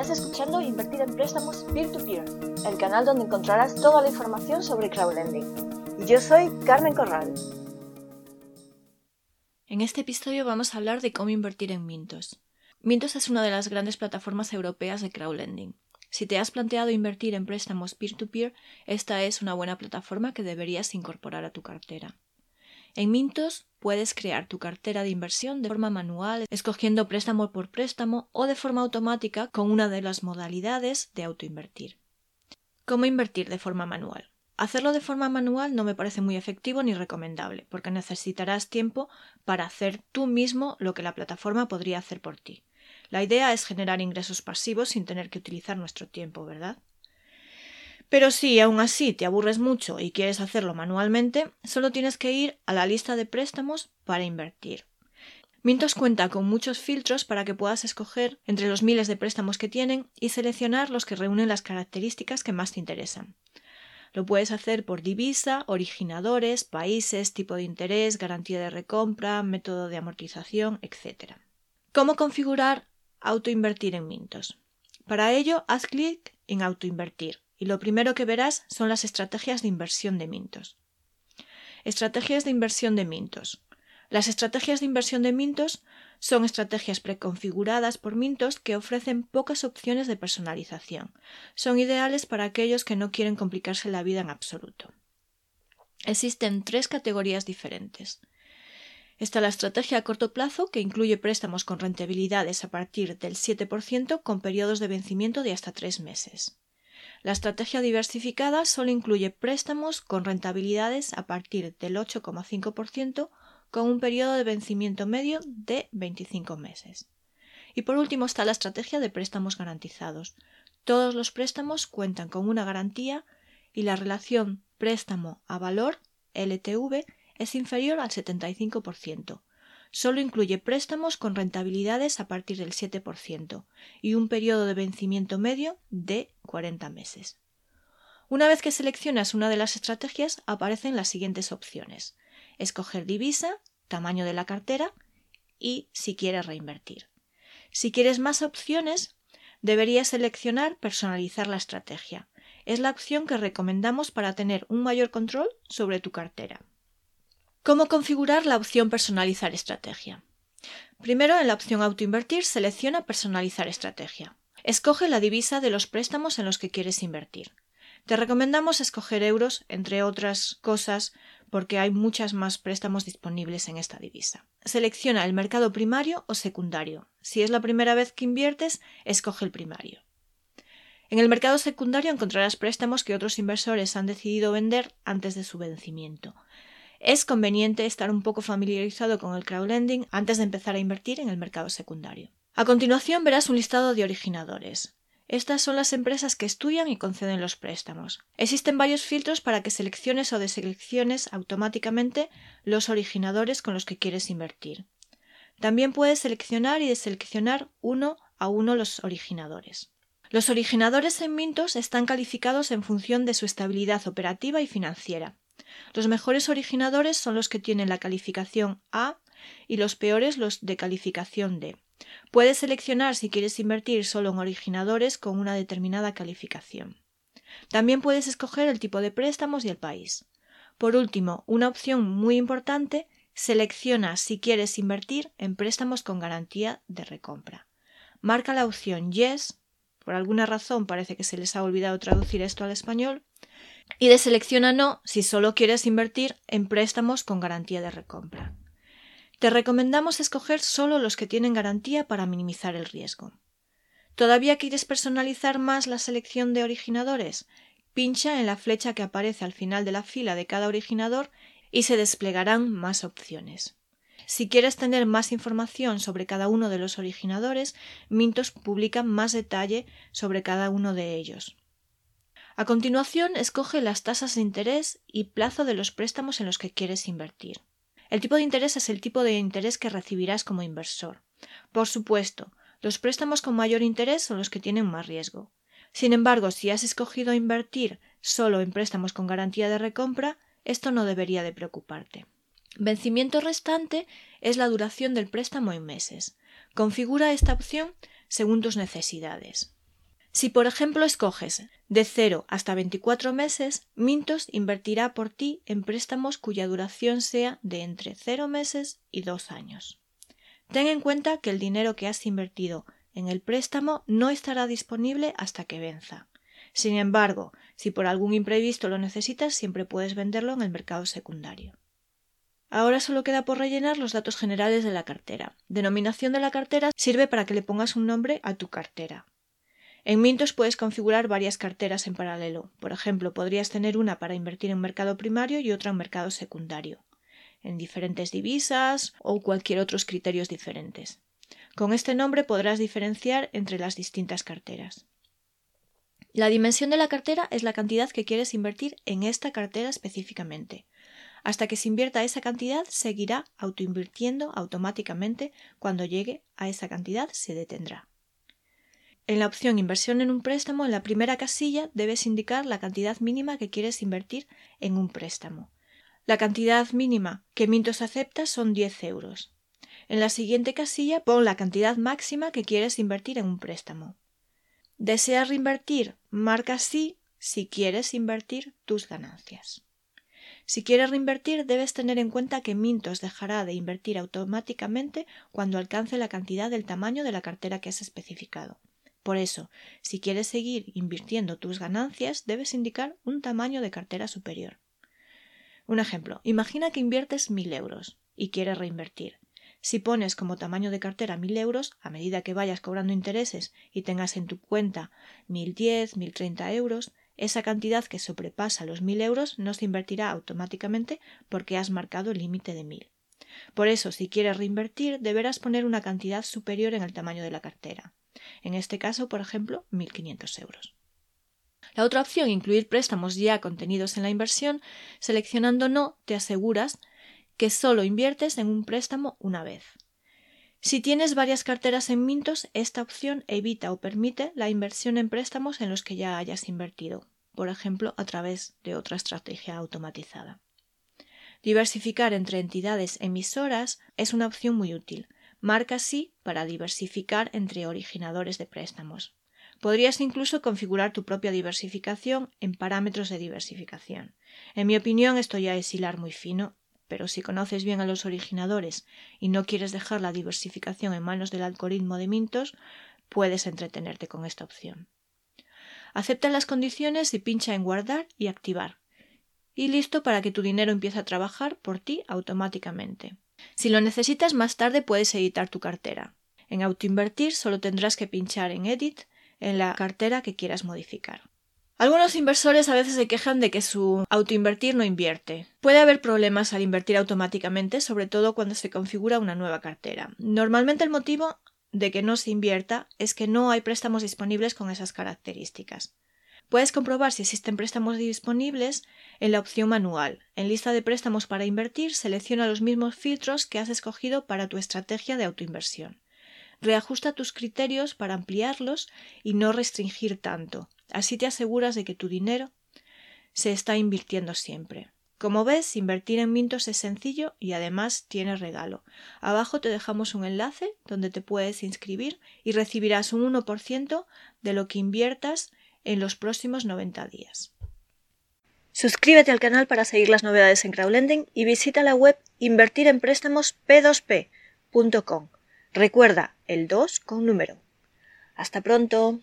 Estás escuchando Invertir en Préstamos Peer-to-Peer, el canal donde encontrarás toda la información sobre crowdlending. Y yo soy Carmen Corral. En este episodio vamos a hablar de cómo invertir en Mintos. Mintos es una de las grandes plataformas europeas de crowdlending. Si te has planteado invertir en préstamos peer-to-peer, esta es una buena plataforma que deberías incorporar a tu cartera. En Mintos puedes crear tu cartera de inversión de forma manual, escogiendo préstamo por préstamo o de forma automática con una de las modalidades de autoinvertir. ¿Cómo invertir de forma manual? Hacerlo de forma manual no me parece muy efectivo ni recomendable, porque necesitarás tiempo para hacer tú mismo lo que la plataforma podría hacer por ti. La idea es generar ingresos pasivos sin tener que utilizar nuestro tiempo, ¿verdad? Pero si aún así te aburres mucho y quieres hacerlo manualmente, solo tienes que ir a la lista de préstamos para invertir. Mintos cuenta con muchos filtros para que puedas escoger entre los miles de préstamos que tienen y seleccionar los que reúnen las características que más te interesan. Lo puedes hacer por divisa, originadores, países, tipo de interés, garantía de recompra, método de amortización, etc. ¿Cómo configurar autoinvertir en Mintos? Para ello, haz clic en autoinvertir y lo primero que verás son las estrategias de inversión de Mintos. Estrategias de inversión de Mintos. Las estrategias de inversión de Mintos son estrategias preconfiguradas por Mintos que ofrecen pocas opciones de personalización. Son ideales para aquellos que no quieren complicarse la vida en absoluto. Existen tres categorías diferentes. Está la estrategia a corto plazo, que incluye préstamos con rentabilidades a partir del 7% con periodos de vencimiento de hasta tres meses. La estrategia diversificada solo incluye préstamos con rentabilidades a partir del 8,5% con un periodo de vencimiento medio de 25 meses. Y por último está la estrategia de préstamos garantizados. Todos los préstamos cuentan con una garantía y la relación préstamo a valor LTV es inferior al 75%, Solo incluye préstamos con rentabilidades a partir del 7% y un periodo de vencimiento medio de 40 meses. Una vez que seleccionas una de las estrategias, aparecen las siguientes opciones. Escoger divisa, tamaño de la cartera y si quieres reinvertir. Si quieres más opciones, deberías seleccionar personalizar la estrategia. Es la opción que recomendamos para tener un mayor control sobre tu cartera. ¿Cómo configurar la opción Personalizar estrategia? Primero, en la opción Autoinvertir, selecciona Personalizar estrategia. Escoge la divisa de los préstamos en los que quieres invertir. Te recomendamos escoger euros, entre otras cosas, porque hay muchas más préstamos disponibles en esta divisa. Selecciona el mercado primario o secundario. Si es la primera vez que inviertes, escoge el primario. En el mercado secundario encontrarás préstamos que otros inversores han decidido vender antes de su vencimiento es conveniente estar un poco familiarizado con el crowdlending antes de empezar a invertir en el mercado secundario. A continuación verás un listado de originadores. Estas son las empresas que estudian y conceden los préstamos. Existen varios filtros para que selecciones o deselecciones automáticamente los originadores con los que quieres invertir. También puedes seleccionar y deseleccionar uno a uno los originadores. Los originadores en Mintos están calificados en función de su estabilidad operativa y financiera. Los mejores originadores son los que tienen la calificación A y los peores los de calificación D. Puedes seleccionar si quieres invertir solo en originadores con una determinada calificación. También puedes escoger el tipo de préstamos y el país. Por último, una opción muy importante, selecciona si quieres invertir en préstamos con garantía de recompra. Marca la opción Yes, por alguna razón parece que se les ha olvidado traducir esto al español, y de selecciona no si solo quieres invertir en préstamos con garantía de recompra. Te recomendamos escoger solo los que tienen garantía para minimizar el riesgo. ¿Todavía quieres personalizar más la selección de originadores? Pincha en la flecha que aparece al final de la fila de cada originador y se desplegarán más opciones. Si quieres tener más información sobre cada uno de los originadores, Mintos publica más detalle sobre cada uno de ellos. A continuación, escoge las tasas de interés y plazo de los préstamos en los que quieres invertir. El tipo de interés es el tipo de interés que recibirás como inversor. Por supuesto, los préstamos con mayor interés son los que tienen más riesgo. Sin embargo, si has escogido invertir solo en préstamos con garantía de recompra, esto no debería de preocuparte. Vencimiento restante es la duración del préstamo en meses. Configura esta opción según tus necesidades. Si por ejemplo escoges de 0 hasta 24 meses, Mintos invertirá por ti en préstamos cuya duración sea de entre 0 meses y 2 años. Ten en cuenta que el dinero que has invertido en el préstamo no estará disponible hasta que venza. Sin embargo, si por algún imprevisto lo necesitas, siempre puedes venderlo en el mercado secundario. Ahora solo queda por rellenar los datos generales de la cartera. Denominación de la cartera sirve para que le pongas un nombre a tu cartera. En Mintos puedes configurar varias carteras en paralelo. Por ejemplo, podrías tener una para invertir en mercado primario y otra en mercado secundario, en diferentes divisas o cualquier otros criterios diferentes. Con este nombre podrás diferenciar entre las distintas carteras. La dimensión de la cartera es la cantidad que quieres invertir en esta cartera específicamente. Hasta que se invierta esa cantidad, seguirá autoinvirtiendo automáticamente. Cuando llegue a esa cantidad, se detendrá. En la opción Inversión en un préstamo, en la primera casilla debes indicar la cantidad mínima que quieres invertir en un préstamo. La cantidad mínima que Mintos acepta son 10 euros. En la siguiente casilla pon la cantidad máxima que quieres invertir en un préstamo. ¿Deseas reinvertir? Marca sí si quieres invertir tus ganancias. Si quieres reinvertir, debes tener en cuenta que Mintos dejará de invertir automáticamente cuando alcance la cantidad del tamaño de la cartera que has especificado. Por eso, si quieres seguir invirtiendo tus ganancias, debes indicar un tamaño de cartera superior. Un ejemplo, imagina que inviertes mil euros y quieres reinvertir. Si pones como tamaño de cartera mil euros, a medida que vayas cobrando intereses y tengas en tu cuenta mil diez, mil treinta euros, esa cantidad que sobrepasa los mil euros no se invertirá automáticamente porque has marcado el límite de mil. Por eso, si quieres reinvertir, deberás poner una cantidad superior en el tamaño de la cartera. En este caso, por ejemplo, 1.500 euros. La otra opción, incluir préstamos ya contenidos en la inversión, seleccionando no, te aseguras que solo inviertes en un préstamo una vez. Si tienes varias carteras en Mintos, esta opción evita o permite la inversión en préstamos en los que ya hayas invertido, por ejemplo, a través de otra estrategia automatizada. Diversificar entre entidades emisoras es una opción muy útil, Marca sí para diversificar entre originadores de préstamos. Podrías incluso configurar tu propia diversificación en parámetros de diversificación. En mi opinión, esto ya es hilar muy fino, pero si conoces bien a los originadores y no quieres dejar la diversificación en manos del algoritmo de Mintos, puedes entretenerte con esta opción. Acepta las condiciones y pincha en guardar y activar. Y listo para que tu dinero empiece a trabajar por ti automáticamente. Si lo necesitas más tarde puedes editar tu cartera. En Autoinvertir solo tendrás que pinchar en Edit en la cartera que quieras modificar. Algunos inversores a veces se quejan de que su autoinvertir no invierte. Puede haber problemas al invertir automáticamente, sobre todo cuando se configura una nueva cartera. Normalmente el motivo de que no se invierta es que no hay préstamos disponibles con esas características. Puedes comprobar si existen préstamos disponibles en la opción manual. En lista de préstamos para invertir, selecciona los mismos filtros que has escogido para tu estrategia de autoinversión. Reajusta tus criterios para ampliarlos y no restringir tanto. Así te aseguras de que tu dinero se está invirtiendo siempre. Como ves, invertir en Mintos es sencillo y además tiene regalo. Abajo te dejamos un enlace donde te puedes inscribir y recibirás un 1% de lo que inviertas en los próximos 90 días. Suscríbete al canal para seguir las novedades en crowdlending y visita la web invertirempréstamosp2p.com. Recuerda el 2 con número. Hasta pronto.